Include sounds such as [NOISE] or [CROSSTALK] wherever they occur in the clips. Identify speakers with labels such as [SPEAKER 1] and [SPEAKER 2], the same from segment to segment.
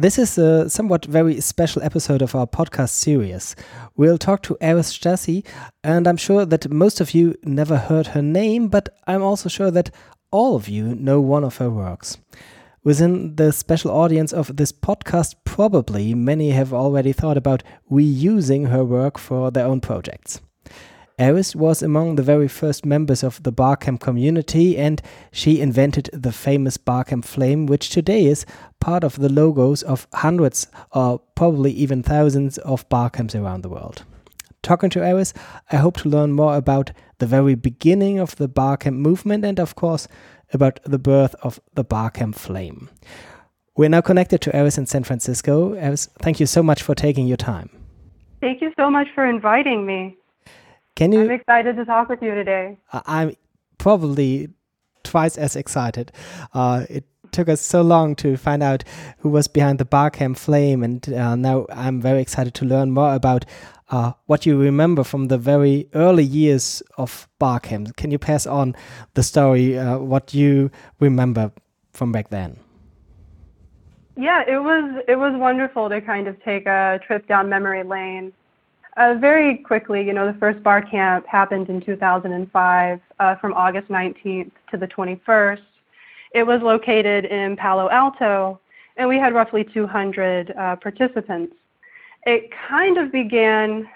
[SPEAKER 1] This is a somewhat very special episode of our podcast series. We'll talk to Eris Stassi, and I'm sure that most of you never heard her name, but I'm also sure that all of you know one of her works. Within the special audience of this podcast, probably many have already thought about reusing her work for their own projects. Eris was among the very first members of the Barcamp community and she invented the famous Barcamp flame, which today is part of the logos of hundreds or probably even thousands of Barcamps around the world. Talking to Eris, I hope to learn more about the very beginning of the Barcamp movement and, of course, about the birth of the Barcamp flame. We're now connected to Eris in San Francisco. Eris, thank you so much for taking your time.
[SPEAKER 2] Thank you so much for inviting me.
[SPEAKER 1] Can you?
[SPEAKER 2] I'm excited to talk with you today.
[SPEAKER 1] I'm probably twice as excited. Uh, it took us so long to find out who was behind the Barcamp flame, and uh, now I'm very excited to learn more about uh, what you remember from the very early years of Barcamp. Can you pass on the story, uh, what you remember from back then?
[SPEAKER 2] Yeah, it was it was wonderful to kind of take a trip down memory lane uh, very quickly, you know, the first Barcamp happened in 2005 uh, from August 19th to the 21st. It was located in Palo Alto, and we had roughly 200 uh, participants. It kind of began,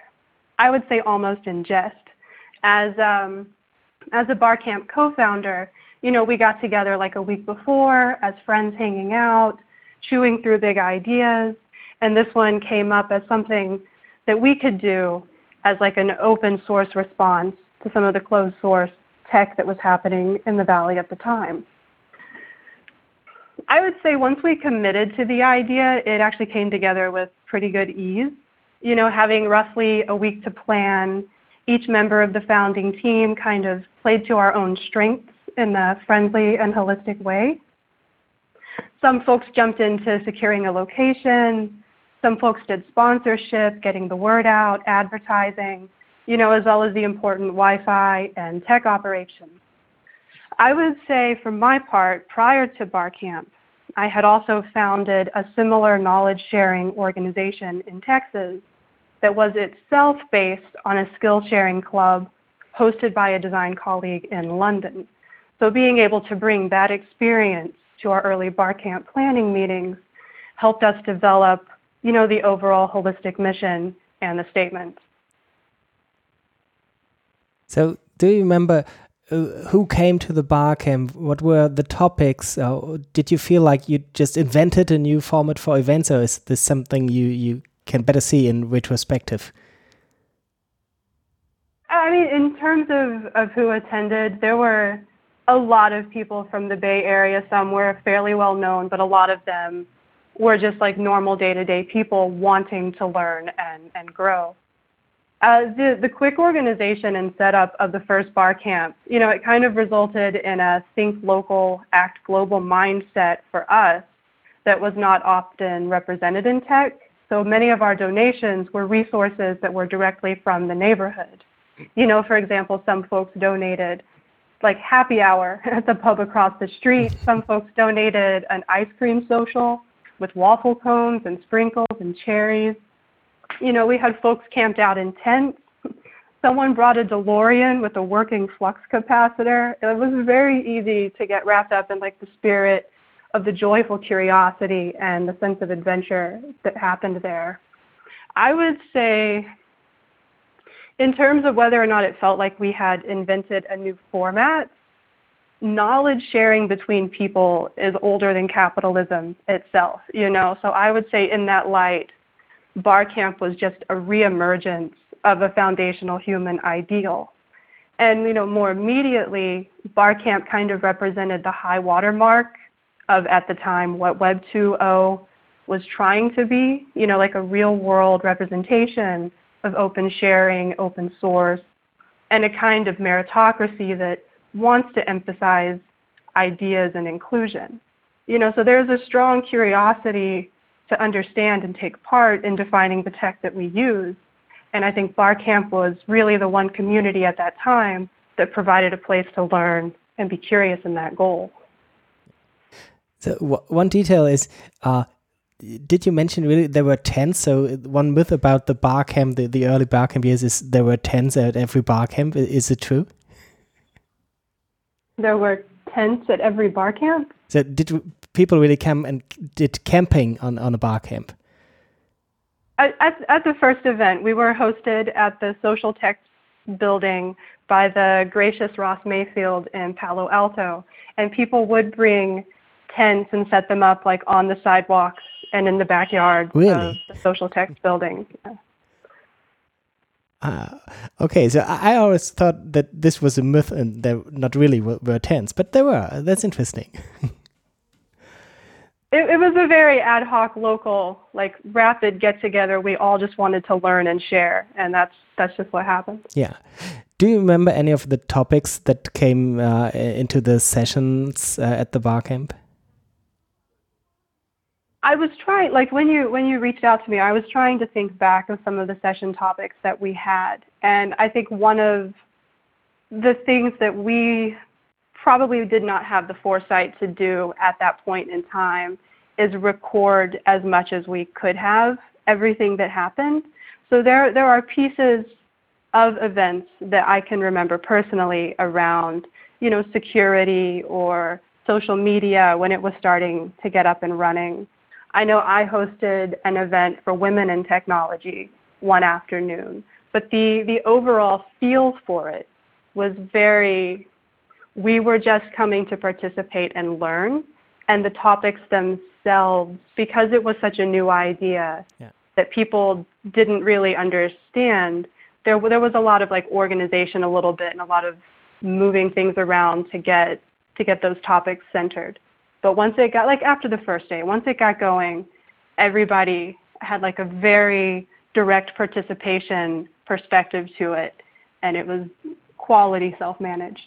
[SPEAKER 2] I would say, almost in jest. As um, as a Barcamp co-founder, you know, we got together like a week before as friends hanging out, chewing through big ideas, and this one came up as something that we could do as like an open source response to some of the closed source tech that was happening in the valley at the time. I would say once we committed to the idea, it actually came together with pretty good ease. You know, having roughly a week to plan, each member of the founding team kind of played to our own strengths in a friendly and holistic way. Some folks jumped into securing a location, some folks did sponsorship, getting the word out, advertising, you know, as well as the important Wi-Fi and tech operations. I would say for my part, prior to Barcamp, I had also founded a similar knowledge sharing organization in Texas that was itself based on a skill sharing club hosted by a design colleague in London. So being able to bring that experience to our early Barcamp planning meetings helped us develop you know, the overall holistic mission and the statement.
[SPEAKER 1] So, do you remember uh, who came to the Barcamp? What were the topics? Uh, did you feel like you just invented a new format for events, or is this something you you can better see in retrospective?
[SPEAKER 2] I mean, in terms of, of who attended, there were a lot of people from the Bay Area. Some were fairly well known, but a lot of them we're just like normal day-to-day people wanting to learn and, and grow. Uh, the, the quick organization and setup of the first bar camp, you know, it kind of resulted in a think local, act global mindset for us that was not often represented in tech. So many of our donations were resources that were directly from the neighborhood. You know, for example, some folks donated like happy hour [LAUGHS] at the pub across the street. Some folks donated an ice cream social with waffle cones and sprinkles and cherries. You know, we had folks camped out in tents. [LAUGHS] Someone brought a DeLorean with a working flux capacitor. It was very easy to get wrapped up in like the spirit of the joyful curiosity and the sense of adventure that happened there. I would say in terms of whether or not it felt like we had invented a new format, knowledge sharing between people is older than capitalism itself, you know. So I would say in that light, Barcamp was just a reemergence of a foundational human ideal. And you know, more immediately, Barcamp kind of represented the high watermark of at the time what Web 2.0 was trying to be, you know, like a real world representation of open sharing, open source, and a kind of meritocracy that wants to emphasize ideas and inclusion. You know, so there's a strong curiosity to understand and take part in defining the tech that we use. And I think Barcamp was really the one community at that time that provided a place to learn and be curious in that goal.
[SPEAKER 1] So one detail is uh, did you mention really there were tents? So one myth about the bar camp, the, the early bar camp years, is there were tents at every bar camp. Is it true?
[SPEAKER 2] There were tents at every bar camp.
[SPEAKER 1] So did people really come and did camping on on a bar camp?
[SPEAKER 2] At, at, at the first event, we were hosted at the Socialtext building by the gracious Ross Mayfield in Palo Alto, and people would bring tents and set them up like on the sidewalks and in the backyard
[SPEAKER 1] really?
[SPEAKER 2] of the Socialtext building. Yeah.
[SPEAKER 1] Uh, okay, so I, always thought that this was a myth and there not really were, were tents, but there were. That's interesting. [LAUGHS]
[SPEAKER 2] it, it was a very ad hoc, local, like rapid get together. We all just wanted to learn and share, and that's that's just what happened.
[SPEAKER 1] Yeah. Do you remember any of the topics that came uh, into the sessions uh, at the bar camp?
[SPEAKER 2] I was trying, like when you when you reached out to me, I was trying to think back of some of the session topics that we had, and I think one of the things that we probably did not have the foresight to do at that point in time is record as much as we could have everything that happened. So there there are pieces of events that I can remember personally around, you know, security or social media when it was starting to get up and running I know I hosted an event for women in technology one afternoon, but the, the overall feel for it was very, we were just coming to participate and learn, and the topics themselves, because it was such a new idea yeah. that people didn't really understand, there, there was a lot of like organization a little bit and a lot of moving things around to get to get those topics centered. But once it got like after the first day, once it got going, everybody had like a very direct participation perspective to it, and it was quality self-managed.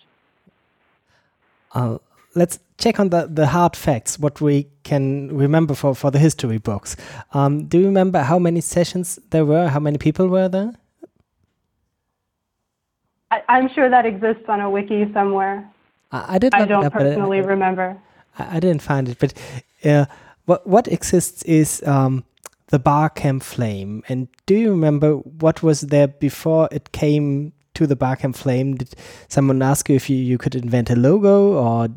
[SPEAKER 1] Uh, let's check on the, the hard facts, what we can remember for, for the history books. Um, do you remember how many sessions there were? How many people were there?
[SPEAKER 2] I, am sure that exists on a wiki somewhere.
[SPEAKER 1] I, I did.
[SPEAKER 2] I don't personally remember.
[SPEAKER 1] I, I didn't find it, but uh, what what exists is um, the Barcamp Flame. And do you remember what was there before it came to the Barcamp Flame? Did someone ask you if you, you could invent a logo, or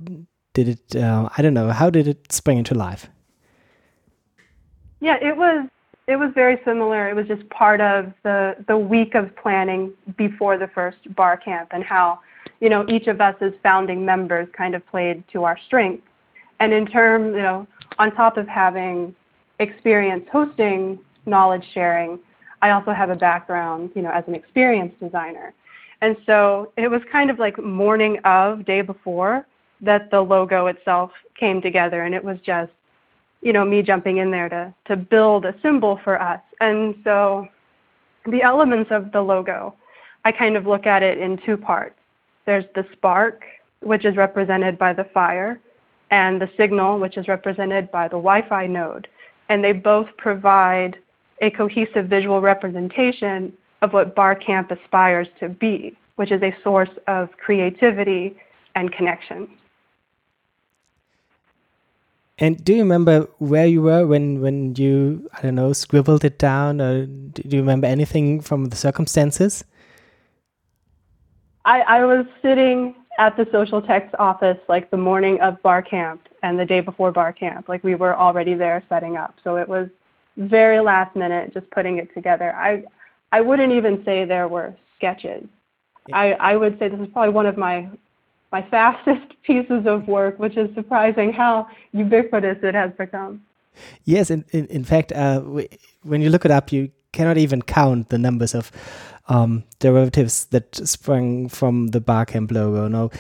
[SPEAKER 1] did it? Uh, I don't know. How did it spring into life?
[SPEAKER 2] Yeah, it was it was very similar. It was just part of the the week of planning before the first bar camp and how you know each of us as founding members kind of played to our strengths and in terms, you know, on top of having experience hosting knowledge sharing, I also have a background, you know, as an experience designer. And so it was kind of like morning of, day before, that the logo itself came together. And it was just, you know, me jumping in there to, to build a symbol for us. And so the elements of the logo, I kind of look at it in two parts. There's the spark, which is represented by the fire, and the signal, which is represented by the Wi-Fi node. And they both provide a cohesive visual representation of what Barcamp aspires to be, which is a source of creativity and connection.
[SPEAKER 1] And do you remember where you were when, when you, I don't know, scribbled it down? Or do you remember anything from the circumstances?
[SPEAKER 2] I, I was sitting at the Socialtext office like the morning of bar camp and the day before bar camp. Like we were already there setting up. So it was very last minute just putting it together. I I wouldn't even say there were sketches. Yeah. I, I would say this is probably one of my my fastest [LAUGHS] pieces of work, which is surprising how ubiquitous it has become.
[SPEAKER 1] Yes, in, in, in fact, uh, when you look it up, you cannot even count the numbers of um, derivatives that sprang from the Barcamp logo. Now,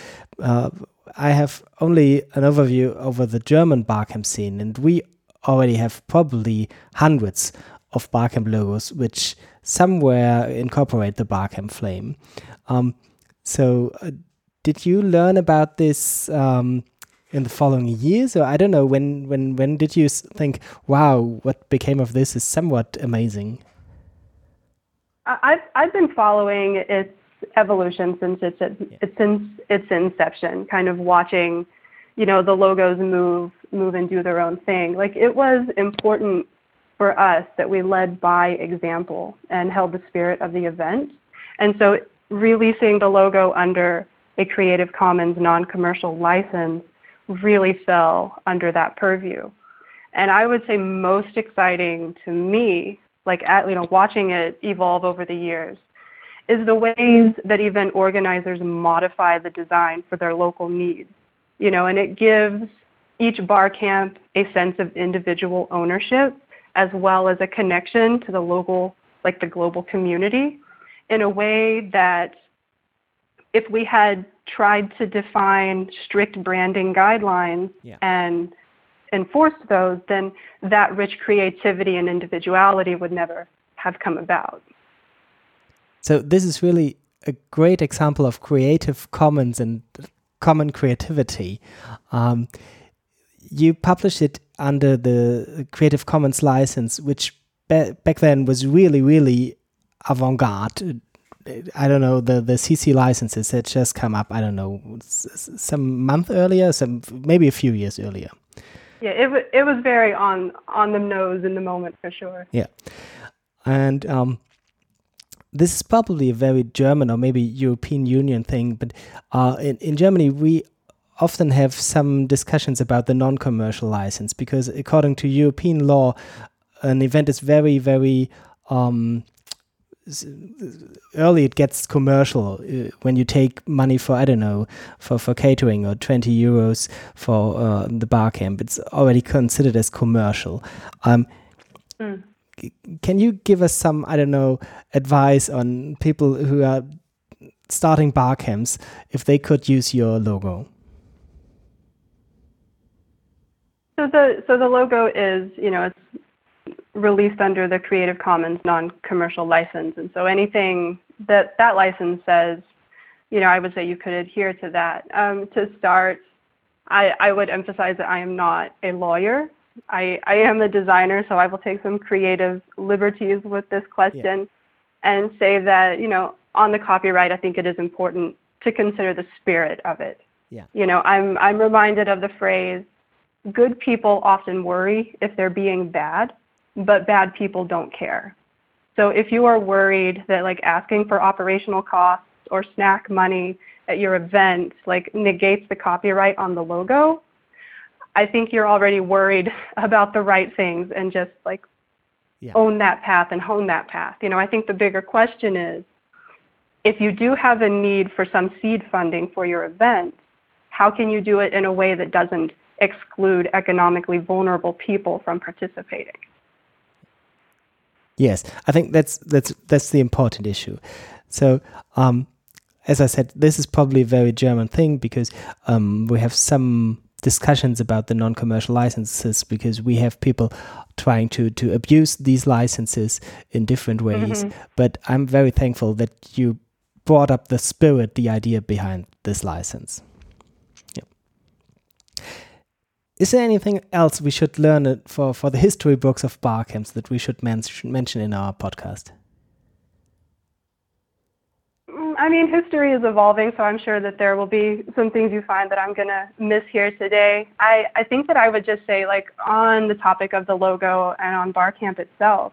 [SPEAKER 1] uh, I have only an overview over the German Barcamp scene, and we already have probably hundreds of Barcamp logos which somewhere incorporate the Barcamp flame. Um, so, uh, did you learn about this um, in the following years, or I don't know when? When when did you think, "Wow, what became of this is somewhat amazing"?
[SPEAKER 2] I've I've been following its evolution since its, its since its inception, kind of watching, you know, the logos move move and do their own thing. Like it was important for us that we led by example and held the spirit of the event. And so releasing the logo under a Creative Commons non-commercial license really fell under that purview. And I would say most exciting to me, like at, you know, watching it evolve over the years, is the ways that event organizers modify the design for their local needs. You know, and it gives each bar camp a sense of individual ownership as well as a connection to the local, like the global community in a way that if we had tried to define strict branding guidelines yeah. and enforced those, then that rich creativity and individuality would never have come about.
[SPEAKER 1] So this is really a great example of Creative Commons and common creativity. Um, you published it under the Creative Commons license, which back then was really, really avant-garde. I don't know the the CC licenses had just come up. I don't know some month earlier, some maybe a few years earlier.
[SPEAKER 2] Yeah, it it was very on on the nose in the moment for sure.
[SPEAKER 1] Yeah, and um, this is probably a very German or maybe European Union thing, but uh, in, in Germany, we often have some discussions about the non commercial license because, according to European law, an event is very, very um, early it gets commercial uh, when you take money for I don't know for for catering or 20 euros for uh, the bar camp it's already considered as commercial um, mm can you give us some I don't know advice on people who are starting bar camps if they could use your logo?
[SPEAKER 2] So the so the logo is you know it's released under the Creative Commons non-commercial license, and so anything that that license says, you know, I would say you could adhere to that. Um, to start, I, I would emphasize that I am not a lawyer, I, I am a designer, so I will take some creative liberties with this question yeah. and say that, you know, on the copyright, I think it is important to consider the spirit of it. Yeah. You know, I'm, I'm reminded of the phrase, good people often worry if they're being bad, but bad people don't care. So if you are worried that like asking for operational costs or snack money at your event like negates the copyright on the logo, I think you're already worried [LAUGHS] about the right things and just like yeah. own that path and hone that path. You know, I think the bigger question is if you do have a need for some seed funding for your event, how can you do it in a way that doesn't exclude economically vulnerable people from participating?
[SPEAKER 1] Yes, I think that's that's that's the important issue. So, um, as I said, this is probably a very German thing because um, we have some discussions about the non-commercial licenses because we have people trying to to abuse these licenses in different ways mm-hmm. but i'm very thankful that you brought up the spirit the idea behind this license yeah. Is there anything else we should learn for for the history books of bar camps that we should men- mention in our podcast mm,
[SPEAKER 2] I mean, history is evolving, so I'm sure that there will be some things you find that I'm going to miss here today. I, I think that I would just say, like, on the topic of the logo and on Barcamp itself,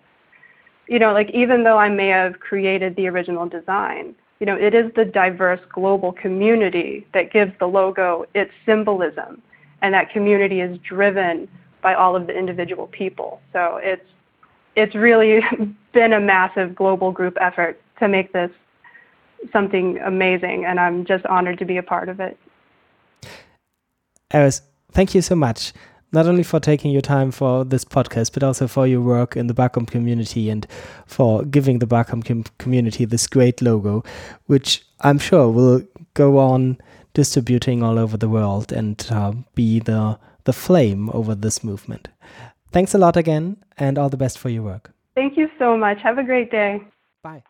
[SPEAKER 2] you know, like, even though I may have created the original design, you know, it is the diverse global community that gives the logo its symbolism, and that community is driven by all of the individual people. So it's it's really [LAUGHS] been a massive global group effort to make this something amazing, and I'm just honored to be a part of it.
[SPEAKER 1] Eris, thank you so much. Not only for taking your time for this podcast, but also for your work in the Barcamp community and for giving the Barcamp com community this great logo, which I'm sure will go on distributing all over the world and uh, be the the flame over this movement. Thanks a lot again, and all the best for your work.
[SPEAKER 2] Thank you so much. Have a great day.
[SPEAKER 1] Bye.